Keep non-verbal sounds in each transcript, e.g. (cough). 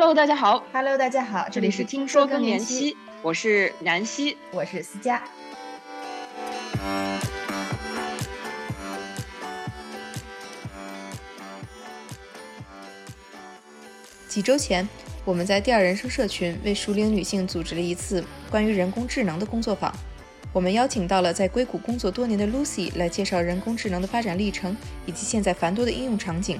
Hello，大家好。Hello，大家好，这里是听说更年期，我是南希，我是思佳。几周前，我们在第二人生社群为熟龄女性组织了一次关于人工智能的工作坊。我们邀请到了在硅谷工作多年的 Lucy 来介绍人工智能的发展历程以及现在繁多的应用场景。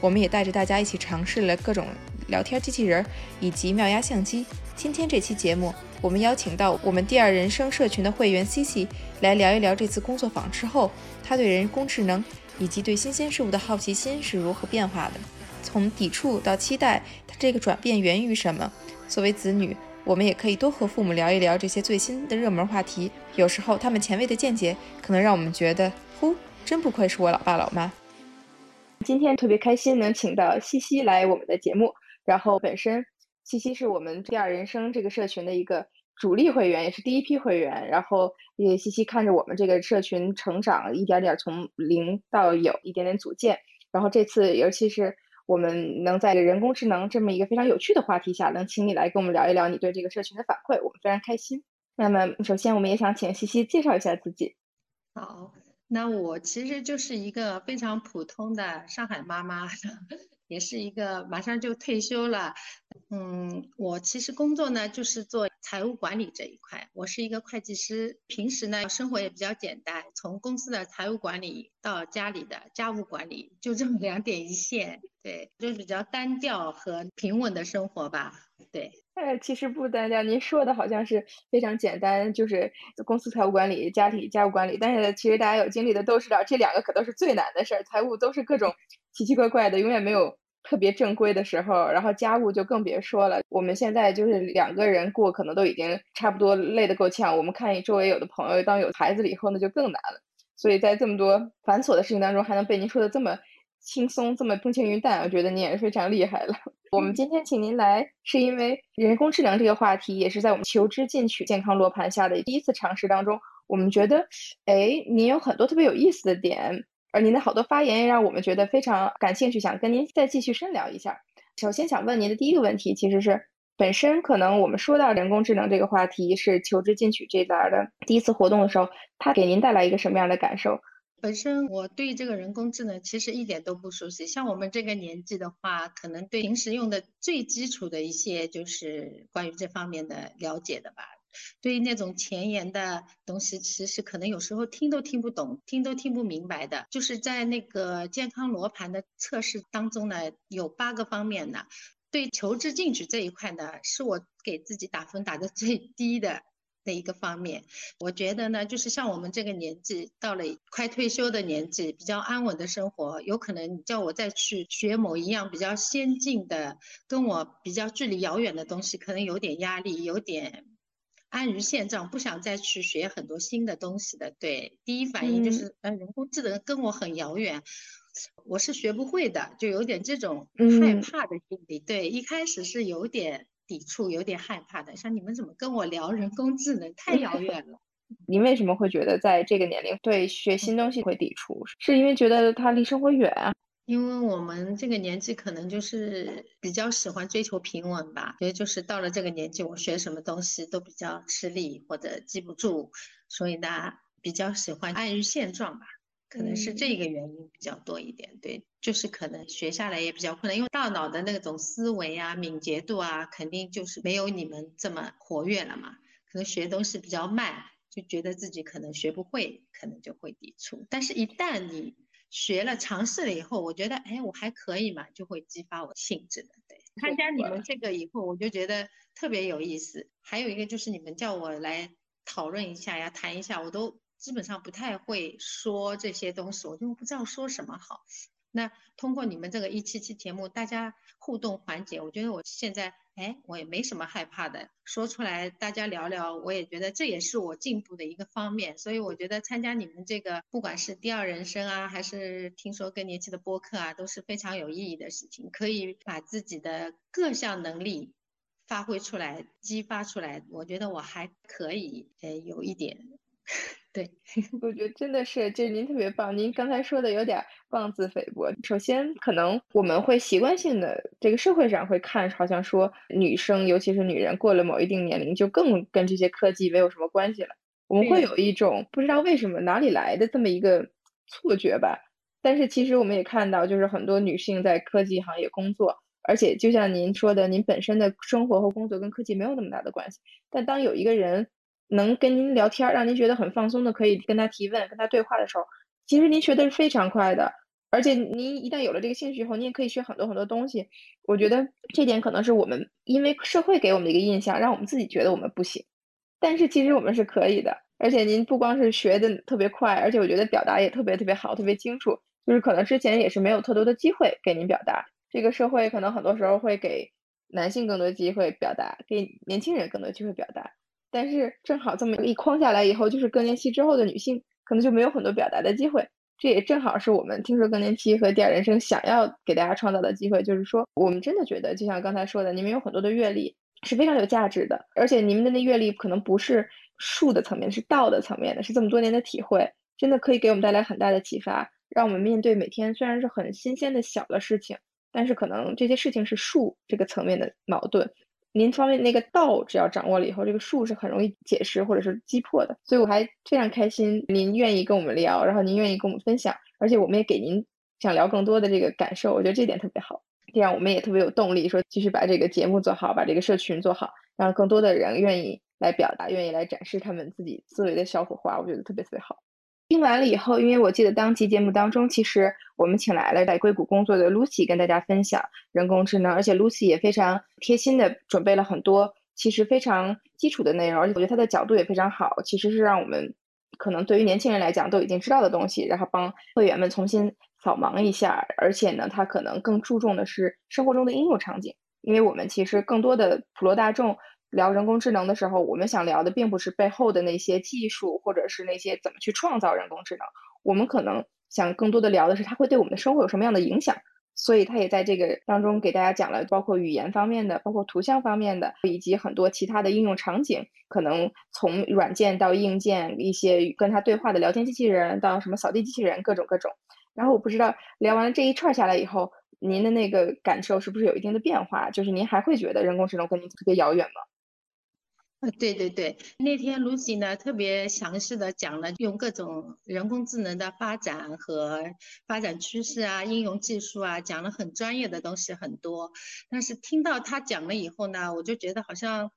我们也带着大家一起尝试了各种聊天机器人以及妙压相机。今天这期节目，我们邀请到我们第二人生社群的会员 Cici 来聊一聊这次工作坊之后，她对人工智能以及对新鲜事物的好奇心是如何变化的。从抵触到期待，它这个转变源于什么？作为子女，我们也可以多和父母聊一聊这些最新的热门话题。有时候他们前卫的见解，可能让我们觉得，呼，真不愧是我老爸老妈。今天特别开心能请到西西来我们的节目，然后本身西西是我们第二人生这个社群的一个主力会员，也是第一批会员。然后也西西看着我们这个社群成长，一点点从零到有，一点点组建。然后这次尤其是我们能在人工智能这么一个非常有趣的话题下，能请你来跟我们聊一聊你对这个社群的反馈，我们非常开心。那么首先我们也想请西西介绍一下自己。好。那我其实就是一个非常普通的上海妈妈，(laughs) 也是一个马上就退休了。嗯，我其实工作呢就是做财务管理这一块，我是一个会计师。平时呢生活也比较简单，从公司的财务管理到家里的家务管理，就这么两点一线。对，就比较单调和平稳的生活吧。对。呃，其实不单调，您说的好像是非常简单，就是公司财务管理、家庭家务管理。但是其实大家有经历的都知道，这两个可都是最难的事儿。财务都是各种奇奇怪怪的，永远没有特别正规的时候。然后家务就更别说了。我们现在就是两个人过，可能都已经差不多累得够呛。我们看周围有的朋友，当有孩子了以后，那就更难了。所以在这么多繁琐的事情当中，还能被您说的这么轻松，这么风轻云淡，我觉得您也是非常厉害了。我们今天请您来，是因为人工智能这个话题，也是在我们求知进取健康罗盘下的第一次尝试当中，我们觉得，哎，您有很多特别有意思的点，而您的好多发言也让我们觉得非常感兴趣，想跟您再继续深聊一下。首先想问您的第一个问题，其实是本身可能我们说到人工智能这个话题是求知进取这边的第一次活动的时候，它给您带来一个什么样的感受？本身我对这个人工智能其实一点都不熟悉，像我们这个年纪的话，可能对平时用的最基础的一些就是关于这方面的了解的吧。对于那种前沿的东西，其实可能有时候听都听不懂，听都听不明白的。就是在那个健康罗盘的测试当中呢，有八个方面呢，对求知进取这一块呢，是我给自己打分打的最低的。的一个方面，我觉得呢，就是像我们这个年纪，到了快退休的年纪，比较安稳的生活，有可能你叫我再去学某一样比较先进的、跟我比较距离遥远的东西，可能有点压力，有点安于现状，不想再去学很多新的东西的。对，第一反应就是，呃，人工智能跟我很遥远，我是学不会的，就有点这种害怕的心理。对，一开始是有点。抵触有点害怕的，像你们怎么跟我聊人工智能，太遥远了。(laughs) 你为什么会觉得在这个年龄对学新东西会抵触？是因为觉得它离生活远啊？因为我们这个年纪可能就是比较喜欢追求平稳吧，觉得就是到了这个年纪，我学什么东西都比较吃力或者记不住，所以呢，比较喜欢安于现状吧。可能是这个原因比较多一点，对，就是可能学下来也比较困难，因为大脑的那种思维啊、敏捷度啊，肯定就是没有你们这么活跃了嘛。可能学东西比较慢，就觉得自己可能学不会，可能就会抵触。但是，一旦你学了、尝试了以后，我觉得，哎，我还可以嘛，就会激发我兴致的。对，参加你们这个以后，我就觉得特别有意思。还有一个就是你们叫我来讨论一下呀、谈一下，我都。基本上不太会说这些东西，我就不知道说什么好。那通过你们这个一期期节目，大家互动环节，我觉得我现在哎，我也没什么害怕的，说出来大家聊聊，我也觉得这也是我进步的一个方面。所以我觉得参加你们这个，不管是第二人生啊，还是听说更年期的播客啊，都是非常有意义的事情，可以把自己的各项能力发挥出来、激发出来。我觉得我还可以，呃，有一点。对，(laughs) 我觉得真的是，这您特别棒。您刚才说的有点妄自菲薄。首先，可能我们会习惯性的这个社会上会看，好像说女生，尤其是女人过了某一定年龄，就更跟这些科技没有什么关系了。我们会有一种不知道为什么哪里来的这么一个错觉吧。但是其实我们也看到，就是很多女性在科技行业工作，而且就像您说的，您本身的生活和工作跟科技没有那么大的关系。但当有一个人，能跟您聊天，让您觉得很放松的，可以跟他提问、跟他对话的时候，其实您学的是非常快的。而且您一旦有了这个兴趣以后，您也可以学很多很多东西。我觉得这点可能是我们因为社会给我们的一个印象，让我们自己觉得我们不行。但是其实我们是可以的。而且您不光是学的特别快，而且我觉得表达也特别特别好，特别清楚。就是可能之前也是没有特多的机会给您表达。这个社会可能很多时候会给男性更多机会表达，给年轻人更多机会表达。但是正好这么一框下来以后，就是更年期之后的女性可能就没有很多表达的机会。这也正好是我们听说更年期和第二人生想要给大家创造的机会，就是说我们真的觉得，就像刚才说的，你们有很多的阅历是非常有价值的，而且你们的那阅历可能不是术的层面，是道的层面的，是这么多年的体会，真的可以给我们带来很大的启发，让我们面对每天虽然是很新鲜的小的事情，但是可能这些事情是术这个层面的矛盾。您方面那个道，只要掌握了以后，这个术是很容易解释或者是击破的。所以我还非常开心，您愿意跟我们聊，然后您愿意跟我们分享，而且我们也给您想聊更多的这个感受，我觉得这点特别好。这样我们也特别有动力，说继续把这个节目做好，把这个社群做好，让更多的人愿意来表达，愿意来展示他们自己思维的小火花，我觉得特别特别好。听完了以后，因为我记得当期节目当中，其实我们请来了在硅谷工作的 Lucy 跟大家分享人工智能，而且 Lucy 也非常贴心的准备了很多其实非常基础的内容，而且我觉得她的角度也非常好，其实是让我们可能对于年轻人来讲都已经知道的东西，然后帮会员们重新扫盲一下，而且呢，他可能更注重的是生活中的应用场景，因为我们其实更多的普罗大众。聊人工智能的时候，我们想聊的并不是背后的那些技术，或者是那些怎么去创造人工智能。我们可能想更多的聊的是它会对我们的生活有什么样的影响。所以他也在这个当中给大家讲了，包括语言方面的，包括图像方面的，以及很多其他的应用场景。可能从软件到硬件，一些跟他对话的聊天机器人，到什么扫地机器人，各种各种。然后我不知道聊完了这一串下来以后，您的那个感受是不是有一定的变化？就是您还会觉得人工智能跟您特别遥远吗？对对对，那天 Lucy 呢特别详细的讲了用各种人工智能的发展和发展趋势啊，应用技术啊，讲了很专业的东西很多。但是听到他讲了以后呢，我就觉得好像。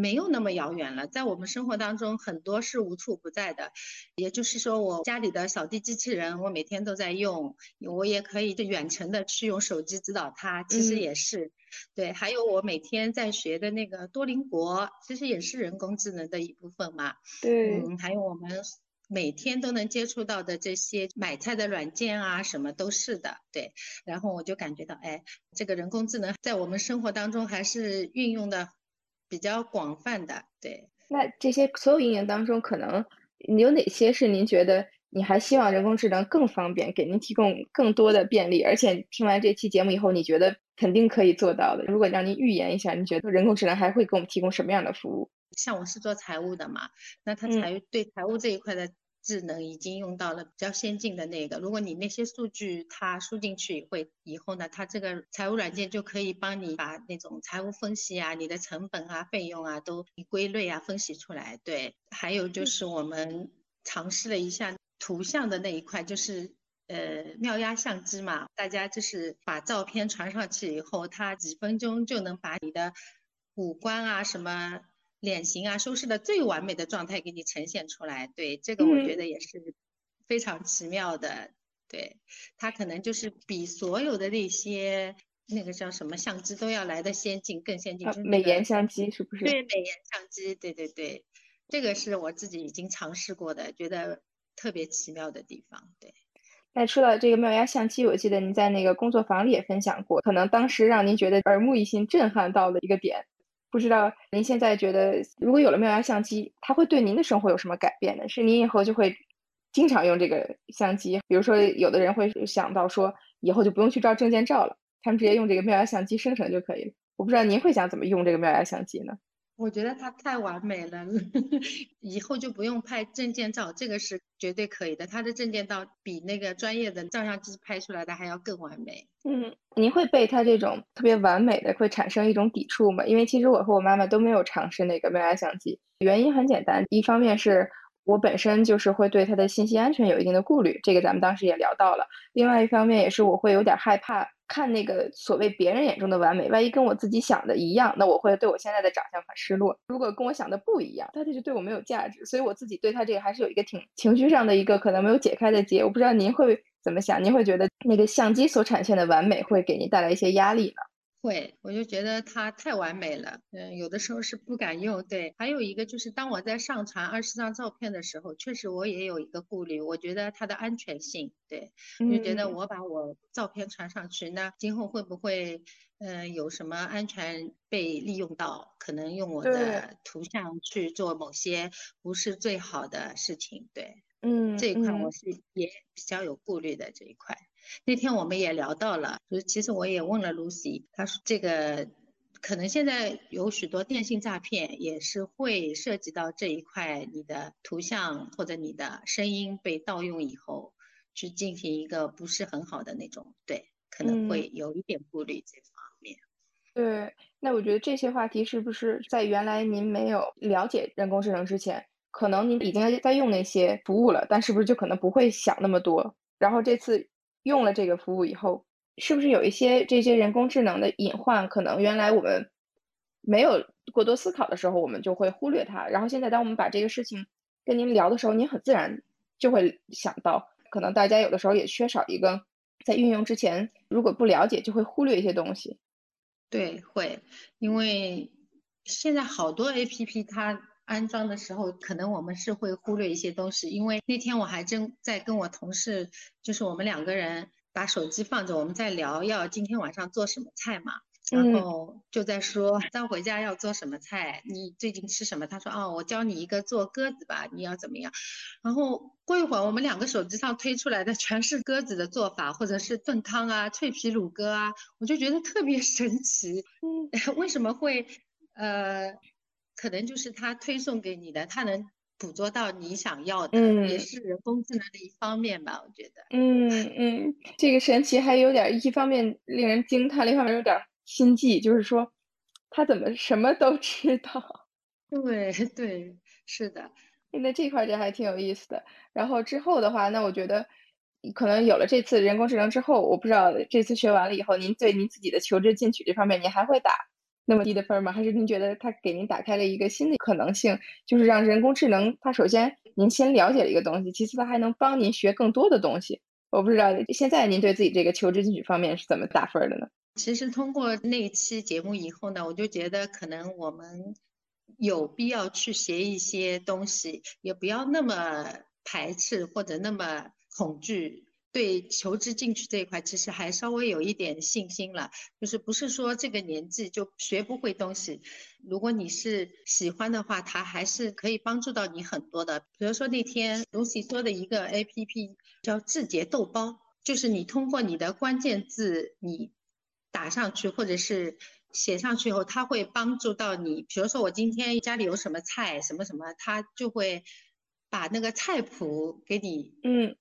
没有那么遥远了，在我们生活当中，很多是无处不在的。也就是说，我家里的扫地机器人，我每天都在用，我也可以远程的去用手机指导它，其实也是。对，还有我每天在学的那个多邻国，其实也是人工智能的一部分嘛。对。嗯，还有我们每天都能接触到的这些买菜的软件啊，什么都是的。对。然后我就感觉到，哎，这个人工智能在我们生活当中还是运用的。比较广泛的，对。那这些所有应用当中，可能有哪些是您觉得你还希望人工智能更方便，给您提供更多的便利？而且听完这期节目以后，你觉得肯定可以做到的。如果让您预言一下，你觉得人工智能还会给我们提供什么样的服务？像我是做财务的嘛，那它财对财务这一块的。智能已经用到了比较先进的那个，如果你那些数据它输进去会以后呢，它这个财务软件就可以帮你把那种财务分析啊、你的成本啊、费用啊都归类啊分析出来。对，还有就是我们尝试了一下图像的那一块，就是呃妙压相机嘛，大家就是把照片传上去以后，它几分钟就能把你的五官啊什么。脸型啊，修饰的最完美的状态给你呈现出来，对这个我觉得也是非常奇妙的。对，它可能就是比所有的那些那个叫什么相机都要来的先进，更先进。美颜相机是不是？对，美颜相机，对对对，这个是我自己已经尝试过的，觉得特别奇妙的地方。对。那说到这个妙压相机，我记得您在那个工作坊里也分享过，可能当时让您觉得耳目一新、震撼到的一个点。不知道您现在觉得，如果有了妙压相机，它会对您的生活有什么改变呢？是您以后就会经常用这个相机？比如说，有的人会想到说，以后就不用去照证件照了，他们直接用这个妙压相机生成就可以了。我不知道您会想怎么用这个妙压相机呢？我觉得他太完美了，(laughs) 以后就不用拍证件照，这个是绝对可以的。他的证件照比那个专业的照相机拍出来的还要更完美。嗯，您会被他这种特别完美的会产生一种抵触吗？因为其实我和我妈妈都没有尝试那个美颜相机，原因很简单，一方面是我本身就是会对它的信息安全有一定的顾虑，这个咱们当时也聊到了；另外一方面也是我会有点害怕。看那个所谓别人眼中的完美，万一跟我自己想的一样，那我会对我现在的长相很失落。如果跟我想的不一样，他这就对我没有价值。所以我自己对他这个还是有一个挺情绪上的一个可能没有解开的结。我不知道您会怎么想？您会觉得那个相机所产现的完美会给您带来一些压力呢？会，我就觉得它太完美了，嗯，有的时候是不敢用。对，还有一个就是当我在上传二十张照片的时候，确实我也有一个顾虑，我觉得它的安全性，对，就觉得我把我照片传上去，那今后会不会，嗯，有什么安全被利用到？可能用我的图像去做某些不是最好的事情，对，嗯，这一块我是也比较有顾虑的这一块。那天我们也聊到了，就是其实我也问了 Lucy，她说这个可能现在有许多电信诈骗也是会涉及到这一块，你的图像或者你的声音被盗用以后，去进行一个不是很好的那种，对，可能会有一点顾虑这方面。对，那我觉得这些话题是不是在原来您没有了解人工智能之前，可能您已经在用那些服务了，但是不是就可能不会想那么多，然后这次。用了这个服务以后，是不是有一些这些人工智能的隐患？可能原来我们没有过多思考的时候，我们就会忽略它。然后现在，当我们把这个事情跟您聊的时候，您很自然就会想到，可能大家有的时候也缺少一个在运用之前，如果不了解，就会忽略一些东西。对，会，因为现在好多 APP 它。安装的时候，可能我们是会忽略一些东西，因为那天我还真在跟我同事，就是我们两个人把手机放着，我们在聊要今天晚上做什么菜嘛，然后就在说待回家要做什么菜，你最近吃什么？他说哦，我教你一个做鸽子吧，你要怎么样？然后过一会儿，我们两个手机上推出来的全是鸽子的做法，或者是炖汤啊、脆皮乳鸽啊，我就觉得特别神奇。嗯，(laughs) 为什么会呃？可能就是它推送给你的，它能捕捉到你想要的，也是人工智能的一方面吧，我觉得。嗯嗯，这个神奇还有点，一方面令人惊叹，另一方面有点心悸，就是说，他怎么什么都知道？(laughs) 对对，是的。那这块就还挺有意思的。然后之后的话，那我觉得可能有了这次人工智能之后，我不知道这次学完了以后，您对您自己的求职进取这方面，您还会打？那么低的分吗？还是您觉得它给您打开了一个新的可能性，就是让人工智能，它首先您先了解了一个东西，其次它还能帮您学更多的东西。我不知道现在您对自己这个求职进取方面是怎么打分的呢？其实通过那期节目以后呢，我就觉得可能我们有必要去学一些东西，也不要那么排斥或者那么恐惧。对求职进去这一块，其实还稍微有一点信心了，就是不是说这个年纪就学不会东西。如果你是喜欢的话，它还是可以帮助到你很多的。比如说那天 Lucy 说的一个 APP 叫字节豆包，就是你通过你的关键字你打上去或者是写上去以后，它会帮助到你。比如说我今天家里有什么菜什么什么，它就会把那个菜谱给你。嗯。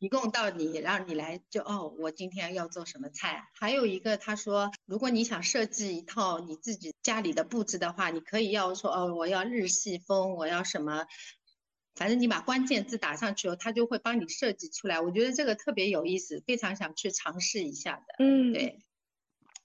提供到你，让你来就哦，我今天要做什么菜？还有一个他说，如果你想设计一套你自己家里的布置的话，你可以要说哦，我要日系风，我要什么，反正你把关键字打上去后，他就会帮你设计出来。我觉得这个特别有意思，非常想去尝试一下的。嗯，对。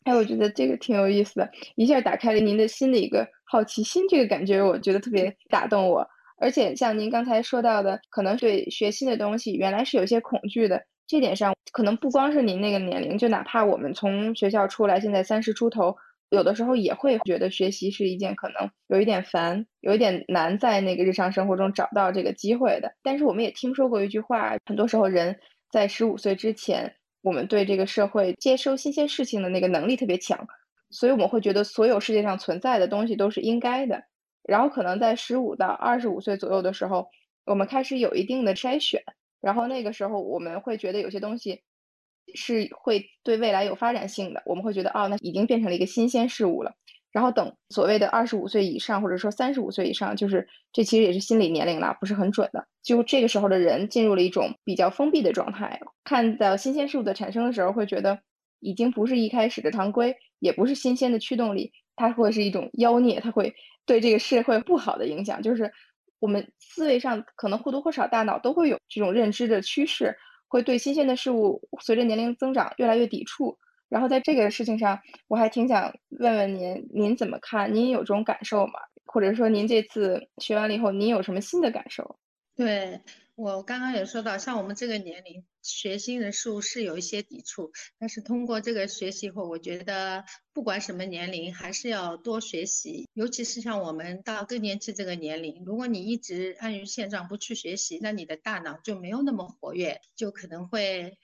哎，我觉得这个挺有意思的，一下打开了您的新的一个好奇心，这个感觉我觉得特别打动我。而且像您刚才说到的，可能对学新的东西原来是有些恐惧的，这点上可能不光是您那个年龄，就哪怕我们从学校出来，现在三十出头，有的时候也会觉得学习是一件可能有一点烦、有一点难在那个日常生活中找到这个机会的。但是我们也听说过一句话，很多时候人在十五岁之前，我们对这个社会接收新鲜事情的那个能力特别强，所以我们会觉得所有世界上存在的东西都是应该的。然后可能在十五到二十五岁左右的时候，我们开始有一定的筛选，然后那个时候我们会觉得有些东西是会对未来有发展性的，我们会觉得哦，那已经变成了一个新鲜事物了。然后等所谓的二十五岁以上，或者说三十五岁以上，就是这其实也是心理年龄了，不是很准的。就这个时候的人进入了一种比较封闭的状态，看到新鲜事物的产生的时候，会觉得已经不是一开始的常规，也不是新鲜的驱动力，它会是一种妖孽，它会对这个社会不好的影响。就是我们思维上可能或多或少大脑都会有这种认知的趋势，会对新鲜的事物随着年龄增长越来越抵触。然后在这个事情上，我还挺想问问您，您怎么看？您有这种感受吗？或者说您这次学完了以后，您有什么新的感受？对我刚刚也说到，像我们这个年龄学新的事物是有一些抵触，但是通过这个学习后，我觉得不管什么年龄，还是要多学习。尤其是像我们到更年期这个年龄，如果你一直安于现状不去学习，那你的大脑就没有那么活跃，就可能会。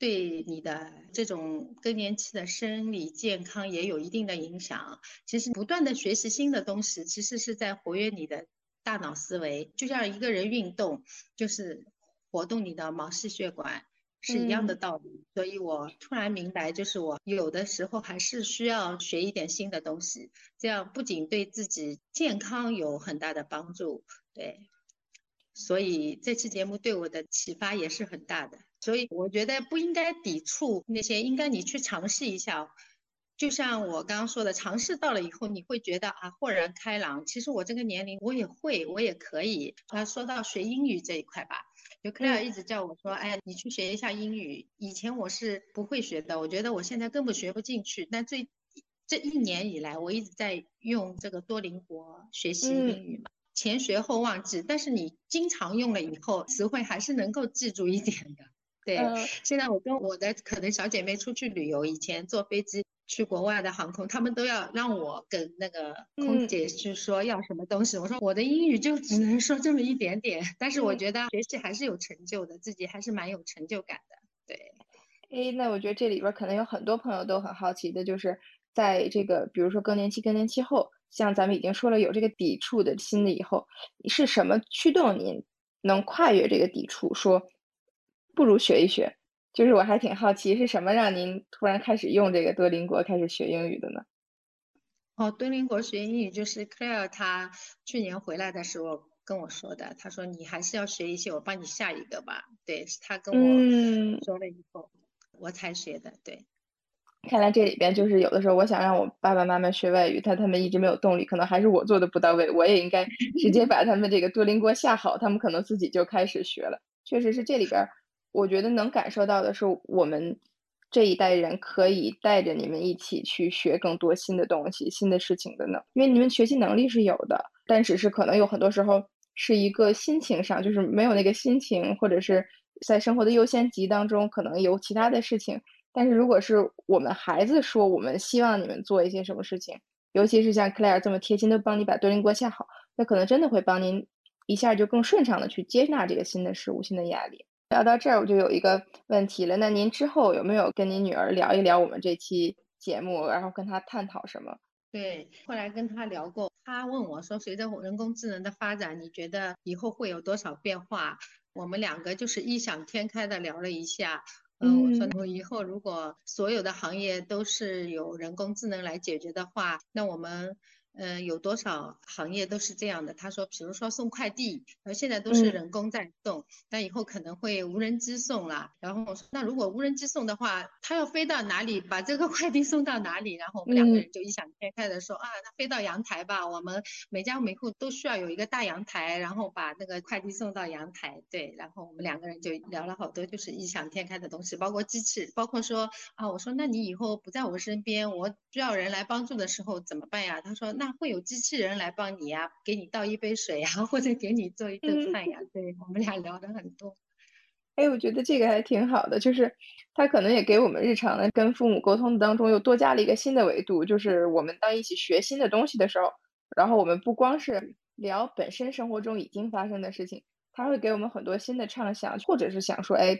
对你的这种更年期的生理健康也有一定的影响。其实不断的学习新的东西，其实是在活跃你的大脑思维，就像一个人运动，就是活动你的毛细血管是一样的道理。所以我突然明白，就是我有的时候还是需要学一点新的东西，这样不仅对自己健康有很大的帮助，对。所以这期节目对我的启发也是很大的。所以我觉得不应该抵触那些，应该你去尝试一下。就像我刚刚说的，尝试到了以后，你会觉得啊，豁然开朗。其实我这个年龄我也会，我也可以。啊，说到学英语这一块吧，就克莱尔一直叫我说，哎，你去学一下英语。以前我是不会学的，我觉得我现在根本学不进去。但最这一年以来，我一直在用这个多邻国学习英语嘛，前学后忘记。但是你经常用了以后，词汇还是能够记住一点的。对，现在我跟我的可能小姐妹出去旅游，以前坐飞机去国外的航空，他们都要让我跟那个空姐去说要什么东西。我说我的英语就只能说这么一点点，但是我觉得学习还是有成就的，自己还是蛮有成就感的。对，哎，那我觉得这里边可能有很多朋友都很好奇的，就是在这个比如说更年期、更年期后，像咱们已经说了有这个抵触的心理以后，是什么驱动您能跨越这个抵触，说？不如学一学，就是我还挺好奇是什么让您突然开始用这个多邻国开始学英语的呢？哦，多邻国学英语就是 Claire 他去年回来的时候跟我说的，他说你还是要学一些，我帮你下一个吧。对，是他跟我说了以后我才学的。对，看来这里边就是有的时候我想让我爸爸妈妈学外语，但他们一直没有动力，可能还是我做的不到位。我也应该直接 (laughs) 把他们这个多邻国下好，他们可能自己就开始学了。确实是这里边。我觉得能感受到的是，我们这一代人可以带着你们一起去学更多新的东西、新的事情的呢。因为你们学习能力是有的，但只是可能有很多时候是一个心情上，就是没有那个心情，或者是在生活的优先级当中可能有其他的事情。但是如果是我们孩子说，我们希望你们做一些什么事情，尤其是像 Claire 这么贴心的帮你把多邻国下好，那可能真的会帮您一下就更顺畅的去接纳这个新的事物、新的压力。聊到这儿，我就有一个问题了。那您之后有没有跟您女儿聊一聊我们这期节目，然后跟她探讨什么？对，后来跟她聊过，她问我说，随着人工智能的发展，你觉得以后会有多少变化？我们两个就是异想天开的聊了一下。嗯，我说以后如果所有的行业都是由人工智能来解决的话，那我们。嗯，有多少行业都是这样的？他说，比如说送快递，然后现在都是人工在送，那以后可能会无人机送了。然后我说，那如果无人机送的话，它要飞到哪里，把这个 (laughs) 快递送到哪里？然后我们两个人就异想天开的说啊，那飞到阳台吧，我们每家每户都需要有一个大阳台，然后把那个快递送到阳台。对，然后我们两个人就聊了好多，就是异想天开的东西，包括机器，包括说啊，我说那你以后不在我身边，我需要人来帮助的时候怎么办呀？他说那。会有机器人来帮你呀，给你倒一杯水呀，(laughs) 或者给你做一顿饭呀。对我们俩聊的很多。哎，我觉得这个还挺好的，就是他可能也给我们日常的跟父母沟通当中又多加了一个新的维度，就是我们当一起学新的东西的时候，然后我们不光是聊本身生活中已经发生的事情，他会给我们很多新的畅想，或者是想说，哎，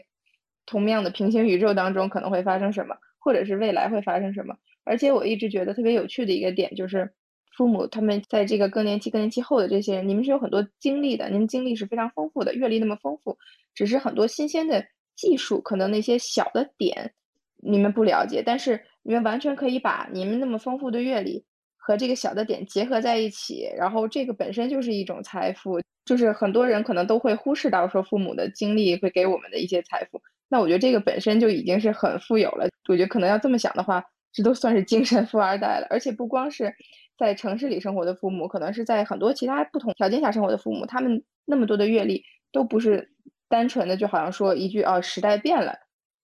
同样的平行宇宙当中可能会发生什么，或者是未来会发生什么。而且我一直觉得特别有趣的一个点就是。父母他们在这个更年期、更年期后的这些人，你们是有很多经历的，您经历是非常丰富的，阅历那么丰富，只是很多新鲜的技术，可能那些小的点你们不了解，但是你们完全可以把你们那么丰富的阅历和这个小的点结合在一起，然后这个本身就是一种财富。就是很多人可能都会忽视到说父母的经历会给我们的一些财富，那我觉得这个本身就已经是很富有了。我觉得可能要这么想的话，这都算是精神富二代了。而且不光是在城市里生活的父母，可能是在很多其他不同条件下生活的父母，他们那么多的阅历都不是单纯的就好像说一句哦时代变了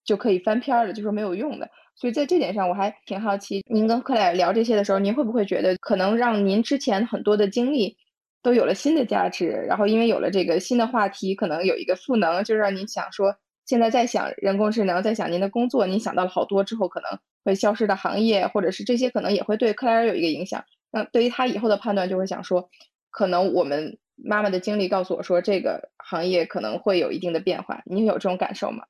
就可以翻篇了，就说没有用的。所以在这点上，我还挺好奇，您跟克莱尔聊这些的时候，您会不会觉得可能让您之前很多的经历。都有了新的价值，然后因为有了这个新的话题，可能有一个赋能，就是让您想说，现在在想人工智能，在想您的工作，您想到了好多之后可能会消失的行业，或者是这些可能也会对克莱尔有一个影响。那对于他以后的判断，就会想说，可能我们妈妈的经历告诉我说，这个行业可能会有一定的变化。你有这种感受吗？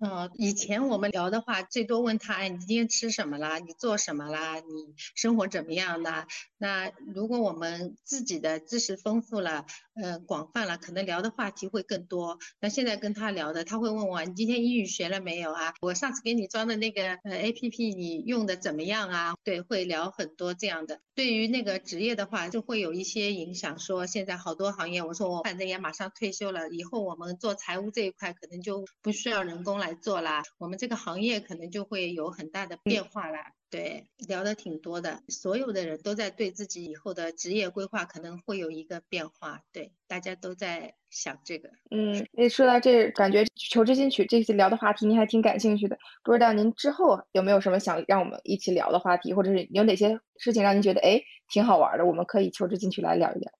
嗯，以前我们聊的话，最多问他，哎，你今天吃什么啦？你做什么啦？你生活怎么样呢？那如果我们自己的知识丰富了，呃，广泛了，可能聊的话题会更多。那现在跟他聊的，他会问我，你今天英语学了没有啊？我上次给你装的那个呃 A P P，你用的怎么样啊？对，会聊很多这样的。对于那个职业的话，就会有一些影响。说现在好多行业，我说我反正也马上退休了，以后我们做财务这一块可能就不需要人工来做啦，我们这个行业可能就会有很大的变化啦。对，聊的挺多的，所有的人都在对自己以后的职业规划可能会有一个变化，对，大家都在想这个。嗯，诶，说到这，感觉求职进取这些聊的话题，您还挺感兴趣的。不知道您之后有没有什么想让我们一起聊的话题，或者是有哪些事情让您觉得哎挺好玩的，我们可以求职进取来聊一聊。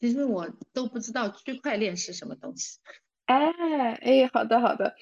其实我都不知道区块链是什么东西。哎哎，好的好的。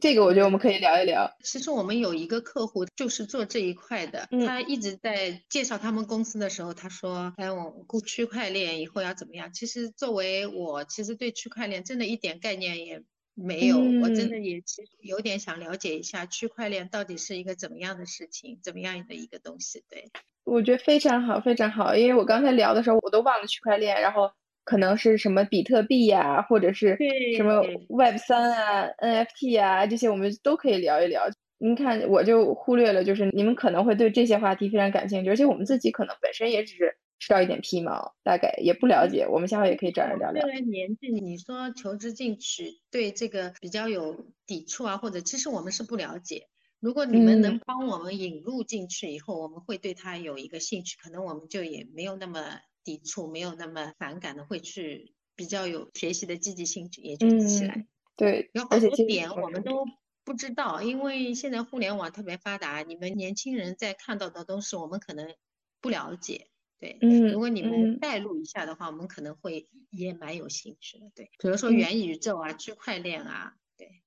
这个我觉得我们可以聊一聊。其实我们有一个客户就是做这一块的，他一直在介绍他们公司的时候，他说：“哎，我估区块链以后要怎么样？”其实作为我，其实对区块链真的一点概念也没有，我真的也其实有点想了解一下区块链到底是一个怎么样的事情，怎么样的一个东西。对，我觉得非常好，非常好，因为我刚才聊的时候我都忘了区块链，然后。可能是什么比特币呀，或者是什么 Web 三啊、NFT 啊，这些我们都可以聊一聊。您看，我就忽略了，就是你们可能会对这些话题非常感兴趣，而且我们自己可能本身也只是知道一点皮毛，大概也不了解。我们下回也可以找人聊聊。因为年纪，你说求职进取，对这个比较有抵触啊，或者其实我们是不了解。如果你们能帮我们引入进去以后，我们会对他有一个兴趣，可能我们就也没有那么。抵触没有那么反感的，会去比较有学习的积极性，也就起来。对，有好多点我们都不知道，因为现在互联网特别发达，你们年轻人在看到的东西，我们可能不了解。对，嗯，如果你们带入一下的话，我们可能会也蛮有兴趣的。对，比如说元宇宙啊、区块链啊，对，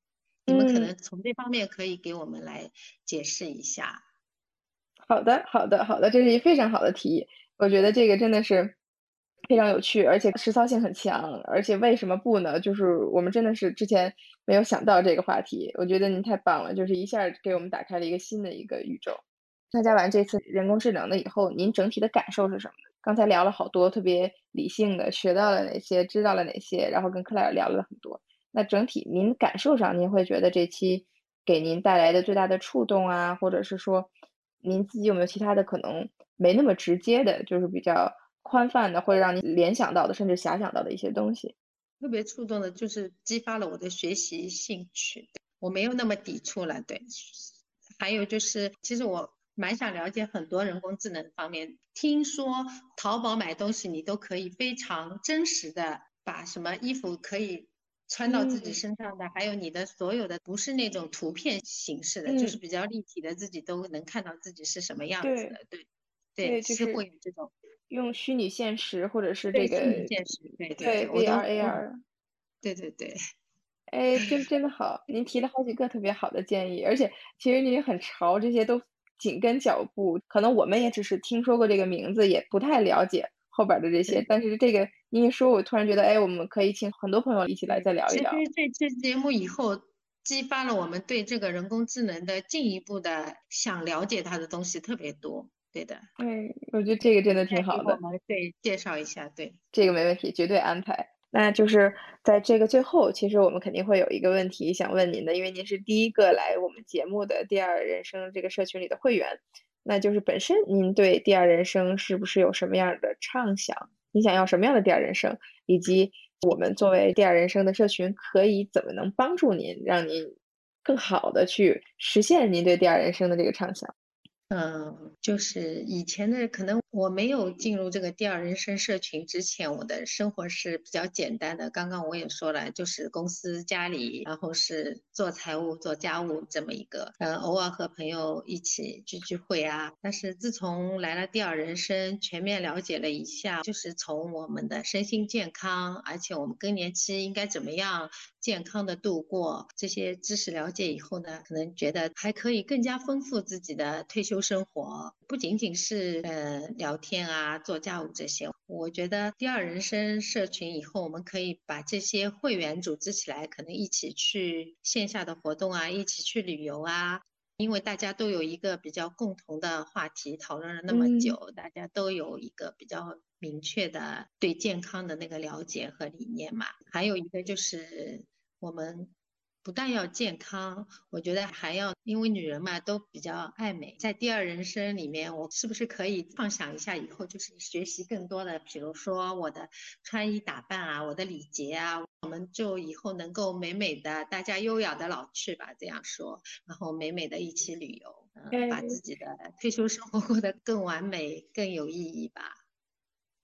你们可能从这方面可以给我们来解释一下。好的，好的，好的，这是一非常好的提议。我觉得这个真的是非常有趣，而且实操性很强。而且为什么不呢？就是我们真的是之前没有想到这个话题。我觉得您太棒了，就是一下给我们打开了一个新的一个宇宙。参加完这次人工智能的以后，您整体的感受是什么？刚才聊了好多特别理性的，学到了哪些，知道了哪些，然后跟克莱尔聊了很多。那整体您感受上，您会觉得这期给您带来的最大的触动啊，或者是说您自己有没有其他的可能？没那么直接的，就是比较宽泛的，会让你联想到的，甚至遐想到的一些东西。特别触动的，就是激发了我的学习兴趣。我没有那么抵触了，对。还有就是，其实我蛮想了解很多人工智能方面。听说淘宝买东西，你都可以非常真实的把什么衣服可以穿到自己身上的，还有你的所有的不是那种图片形式的，就是比较立体的，自己都能看到自己是什么样子的，对。对，就是会有这种用虚拟现实或者是这个虚拟现实，对对，VR AR，对对 (laughs) 对，哎，真真的好，您提了好几个特别好的建议，而且其实您很潮，这些都紧跟脚步，可能我们也只是听说过这个名字，也不太了解后边的这些，但是这个您一说，我突然觉得，哎，我们可以请很多朋友一起来再聊一聊。其实这期节目以后激发了我们对这个人工智能的进一步的想了解它的东西特别多。对的，对，我觉得这个真的挺好的。我们对，介绍一下，对，这个没问题，绝对安排。那就是在这个最后，其实我们肯定会有一个问题想问您的，因为您是第一个来我们节目的第二人生这个社群里的会员。那就是本身您对第二人生是不是有什么样的畅想？你想要什么样的第二人生？以及我们作为第二人生的社群，可以怎么能帮助您，让您更好的去实现您对第二人生的这个畅想？嗯，就是以前的可能我没有进入这个第二人生社群之前，我的生活是比较简单的。刚刚我也说了，就是公司、家里，然后是做财务、做家务这么一个，嗯，偶尔和朋友一起聚聚会啊。但是自从来了第二人生，全面了解了一下，就是从我们的身心健康，而且我们更年期应该怎么样健康的度过，这些知识了解以后呢，可能觉得还可以更加丰富自己的退休。生活。不仅仅是呃聊天啊、做家务这些，我觉得第二人生社群以后，我们可以把这些会员组织起来，可能一起去线下的活动啊，一起去旅游啊，因为大家都有一个比较共同的话题，讨论了那么久，大家都有一个比较明确的对健康的那个了解和理念嘛。还有一个就是我们。不但要健康，我觉得还要，因为女人嘛都比较爱美，在第二人生里面，我是不是可以畅想一下以后就是学习更多的，比如说我的穿衣打扮啊，我的礼节啊，我们就以后能够美美的，大家优雅的老去吧，这样说，然后美美的一起旅游，嗯，把自己的退休生活过得更完美、更有意义吧。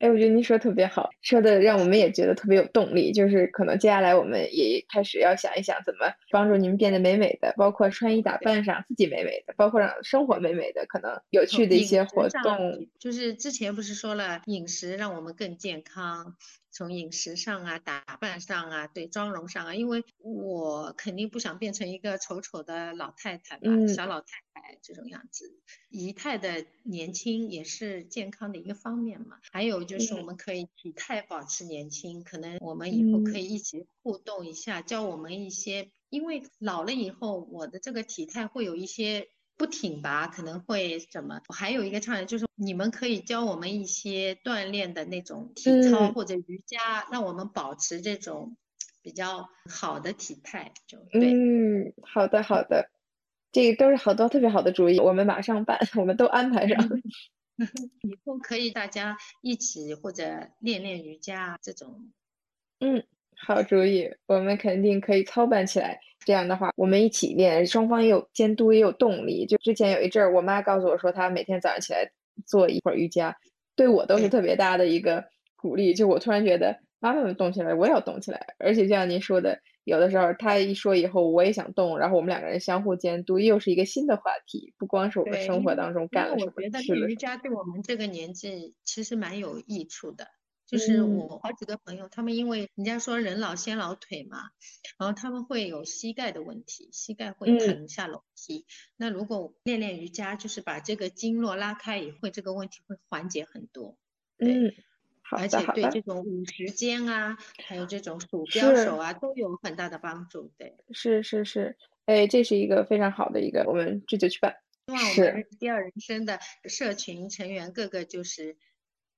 哎，我觉得您说特别好，说的让我们也觉得特别有动力。就是可能接下来我们也开始要想一想，怎么帮助您变得美美的，包括穿衣打扮上自己美美的，包括让生活美美的，可能有趣的一些活动。就是之前不是说了饮食让我们更健康。从饮食上啊，打扮上啊，对妆容上啊，因为我肯定不想变成一个丑丑的老太太吧，小老太太这种样子。仪态的年轻也是健康的一个方面嘛。还有就是我们可以体态保持年轻，可能我们以后可以一起互动一下，教我们一些，因为老了以后我的这个体态会有一些。不挺拔可能会什么？我还有一个倡议就是你们可以教我们一些锻炼的那种体操或者瑜伽，让我们保持这种比较好的体态。就对嗯，好的好的，这个都是好多特别好的主意，我们马上办，我们都安排上。(laughs) 以后可以大家一起或者练练瑜伽这种。嗯，好主意，我们肯定可以操办起来。这样的话，我们一起练，双方也有监督，也有动力。就之前有一阵儿，我妈告诉我说，她每天早上起来做一会儿瑜伽，对我都是特别大的一个鼓励。就我突然觉得，妈妈们动起来，我也要动起来。而且就像您说的，有的时候她一说以后，我也想动，然后我们两个人相互监督，又是一个新的话题。不光是我们生活当中干了什么，我觉得瑜伽对我们这个年纪其实蛮有益处的。就是我好几个朋友，他们因为人家说人老先老腿嘛，然后他们会有膝盖的问题，膝盖会疼下楼梯。那如果练练瑜伽，就是把这个经络拉开，也会这个问题会缓解很多。嗯，而且对这种五十肩啊，还有这种鼠标手啊，都有很大的帮助。对，是是是，哎，这是一个非常好的一个，我们这就去办。希望我们第二人生的社群成员个个就是。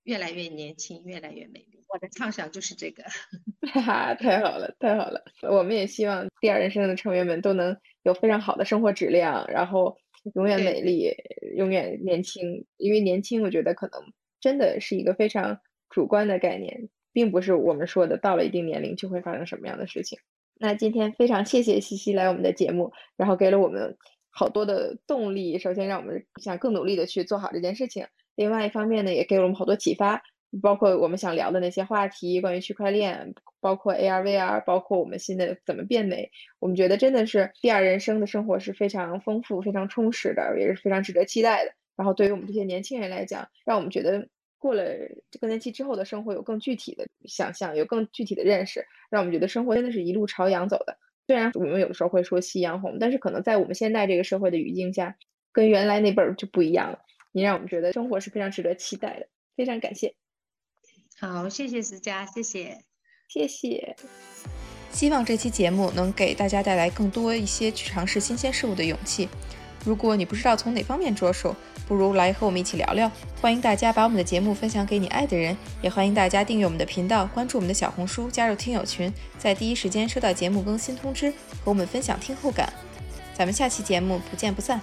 越来越年轻，越来越美丽。我的畅想就是这个，(laughs) 哈哈，太好了，太好了。我们也希望第二人生的成员们都能有非常好的生活质量，然后永远美丽，永远年轻。因为年轻，我觉得可能真的是一个非常主观的概念，并不是我们说的到了一定年龄就会发生什么样的事情。那今天非常谢谢西西来我们的节目，然后给了我们好多的动力。首先，让我们想更努力的去做好这件事情。另外一方面呢，也给了我们好多启发，包括我们想聊的那些话题，关于区块链，包括 AR、VR，包括我们新的怎么变美。我们觉得真的是第二人生的生活是非常丰富、非常充实的，也是非常值得期待的。然后对于我们这些年轻人来讲，让我们觉得过了更年期之后的生活有更具体的想象，有更具体的认识，让我们觉得生活真的是一路朝阳走的。虽然我们有的时候会说夕阳红，但是可能在我们现在这个社会的语境下，跟原来那辈就不一样了。你让我们觉得生活是非常值得期待的，非常感谢。好，谢谢思佳，谢谢，谢谢。希望这期节目能给大家带来更多一些去尝试新鲜事物的勇气。如果你不知道从哪方面着手，不如来和我们一起聊聊。欢迎大家把我们的节目分享给你爱的人，也欢迎大家订阅我们的频道，关注我们的小红书，加入听友群，在第一时间收到节目更新通知，和我们分享听后感。咱们下期节目不见不散。